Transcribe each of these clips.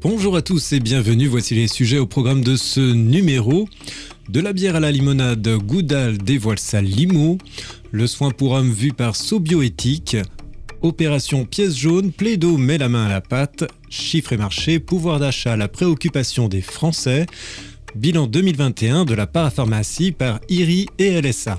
Bonjour à tous et bienvenue, voici les sujets au programme de ce numéro. De la bière à la limonade, Goudal dévoile sa limo. Le soin pour homme vu par Sobioéthique. Opération pièce jaune, Plaido met la main à la pâte. Chiffres et marché, pouvoir d'achat, la préoccupation des Français. Bilan 2021 de la parapharmacie par IRI et LSA.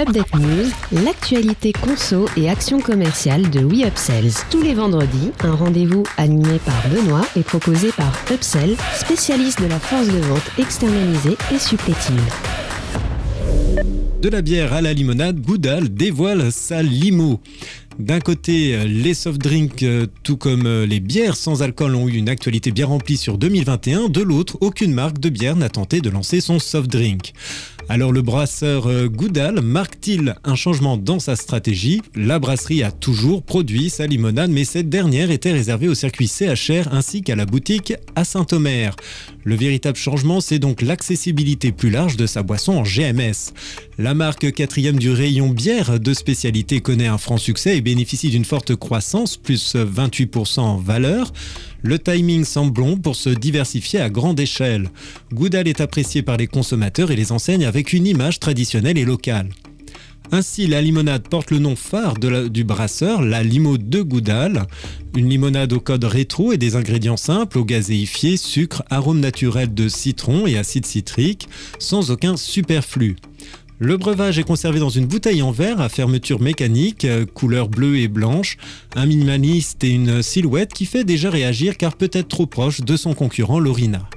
Update News, l'actualité conso et action commerciale de WeUpsells. Tous les vendredis, un rendez-vous animé par Benoît et proposé par Upsell, spécialiste de la force de vente externalisée et supplétive. De la bière à la limonade, Goudal dévoile sa limo. D'un côté, les soft drinks, euh, tout comme euh, les bières sans alcool, ont eu une actualité bien remplie sur 2021. De l'autre, aucune marque de bière n'a tenté de lancer son soft drink. Alors le brasseur euh, Goudal marque-t-il un changement dans sa stratégie? La brasserie a toujours produit sa limonade, mais cette dernière était réservée au circuit CHR ainsi qu'à la boutique à Saint-Omer. Le véritable changement, c'est donc l'accessibilité plus large de sa boisson en GMS. La marque quatrième du rayon bière de spécialité connaît un franc succès et bénéficie d'une forte croissance, plus 28% en valeur. Le timing semble bon pour se diversifier à grande échelle. Goudal est apprécié par les consommateurs et les enseignes avec une image traditionnelle et locale. Ainsi, la limonade porte le nom phare du brasseur, la limo de Goudal. Une limonade au code rétro et des ingrédients simples, au gazéifié, sucre, arôme naturel de citron et acide citrique, sans aucun superflu. Le breuvage est conservé dans une bouteille en verre à fermeture mécanique, euh, couleur bleue et blanche, un minimaliste et une silhouette qui fait déjà réagir car peut-être trop proche de son concurrent Lorina.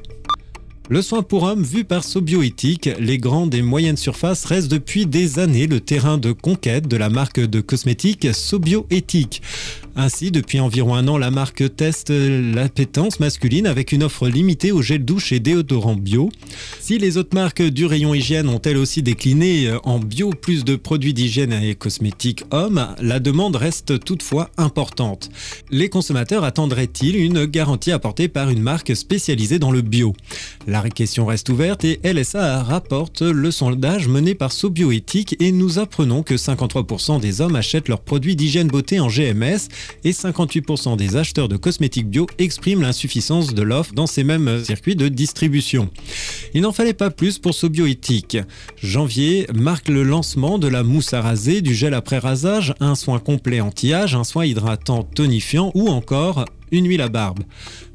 Le soin pour homme vu par Sobioéthique, les grandes et moyennes surfaces restent depuis des années le terrain de conquête de la marque de cosmétiques Sobioéthique. Ainsi, depuis environ un an, la marque teste l'appétence masculine avec une offre limitée aux gels douche et déodorants bio. Si les autres marques du rayon hygiène ont elles aussi décliné en bio plus de produits d'hygiène et cosmétiques hommes, la demande reste toutefois importante. Les consommateurs attendraient-ils une garantie apportée par une marque spécialisée dans le bio? La question reste ouverte et LSA rapporte le sondage mené par Sobioéthique et nous apprenons que 53% des hommes achètent leurs produits d'hygiène beauté en GMS et 58% des acheteurs de cosmétiques bio expriment l'insuffisance de l'offre dans ces mêmes circuits de distribution. Il n'en fallait pas plus pour Sobioéthique. Janvier marque le lancement de la mousse à raser, du gel après rasage, un soin complet anti-âge, un soin hydratant tonifiant ou encore une huile à barbe.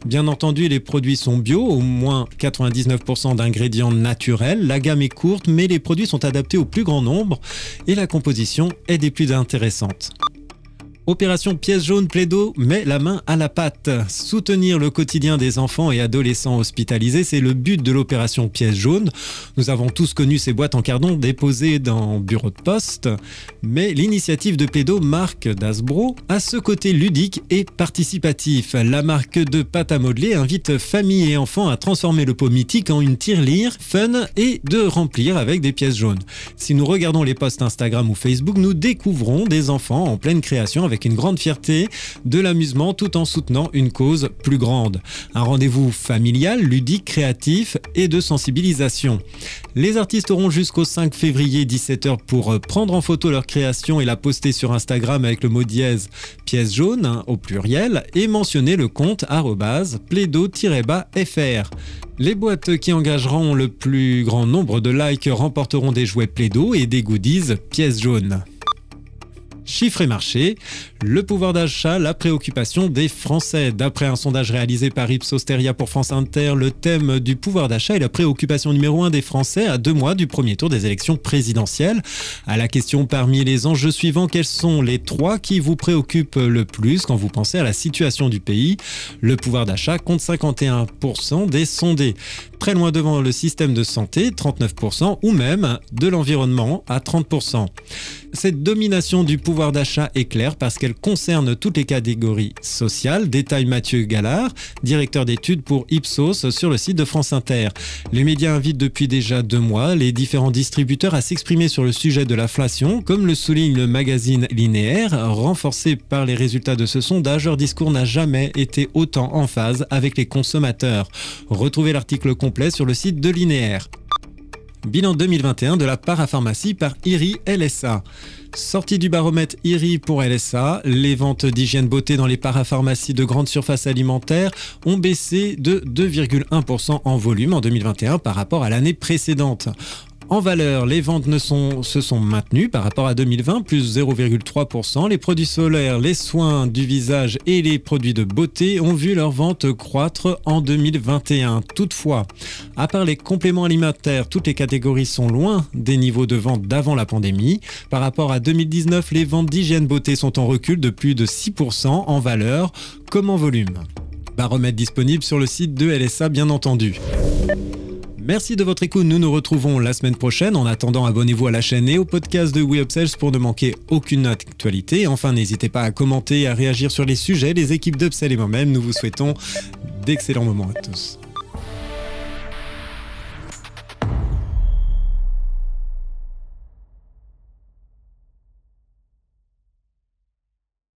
Bien entendu, les produits sont bio, au moins 99% d'ingrédients naturels. La gamme est courte, mais les produits sont adaptés au plus grand nombre et la composition est des plus intéressantes. Opération pièce jaune plaido met la main à la pâte. Soutenir le quotidien des enfants et adolescents hospitalisés, c'est le but de l'opération pièce jaune. Nous avons tous connu ces boîtes en carton déposées dans bureau de poste, mais l'initiative de plaido marque d'Asbro a ce côté ludique et participatif. La marque de pâte à modeler invite famille et enfants à transformer le pot mythique en une tirelire fun et de remplir avec des pièces jaunes. Si nous regardons les posts Instagram ou Facebook, nous découvrons des enfants en pleine création avec avec une grande fierté, de l'amusement tout en soutenant une cause plus grande. Un rendez-vous familial, ludique, créatif et de sensibilisation. Les artistes auront jusqu'au 5 février 17h pour prendre en photo leur création et la poster sur Instagram avec le mot dièse pièce jaune hein, au pluriel et mentionner le compte plaido-fr. Les boîtes qui engageront le plus grand nombre de likes remporteront des jouets Plaido et des goodies pièces jaunes. Chiffres et marché, le pouvoir d'achat, la préoccupation des Français. D'après un sondage réalisé par Ipsos Teria pour France Inter, le thème du pouvoir d'achat est la préoccupation numéro un des Français à deux mois du premier tour des élections présidentielles. À la question parmi les enjeux suivants, quels sont les trois qui vous préoccupent le plus quand vous pensez à la situation du pays? Le pouvoir d'achat compte 51% des sondés. Très loin devant le système de santé, 39%, ou même de l'environnement à 30%. Cette domination du pouvoir d'achat est claire parce qu'elle concerne toutes les catégories sociales, détaille Mathieu Gallard, directeur d'études pour Ipsos sur le site de France Inter. Les médias invitent depuis déjà deux mois les différents distributeurs à s'exprimer sur le sujet de l'inflation, comme le souligne le magazine Linéaire, renforcé par les résultats de ce sondage, leur discours n'a jamais été autant en phase avec les consommateurs. Retrouvez l'article sur le site de Linéaire. Bilan 2021 de la parapharmacie par IRI LSA. Sortie du baromètre IRI pour LSA, les ventes d'hygiène beauté dans les parapharmacies de grande surface alimentaire ont baissé de 2,1% en volume en 2021 par rapport à l'année précédente. En valeur, les ventes se sont maintenues par rapport à 2020, plus 0,3%. Les produits solaires, les soins du visage et les produits de beauté ont vu leurs ventes croître en 2021. Toutefois, à part les compléments alimentaires, toutes les catégories sont loin des niveaux de vente d'avant la pandémie. Par rapport à 2019, les ventes d'hygiène beauté sont en recul de plus de 6% en valeur comme en volume. Baromètre disponible sur le site de LSA bien entendu. Merci de votre écoute. Nous nous retrouvons la semaine prochaine. En attendant, abonnez-vous à la chaîne et au podcast de WeUpsells pour ne manquer aucune actualité. Enfin, n'hésitez pas à commenter et à réagir sur les sujets. Les équipes d'Upsell et moi-même, nous vous souhaitons d'excellents moments à tous.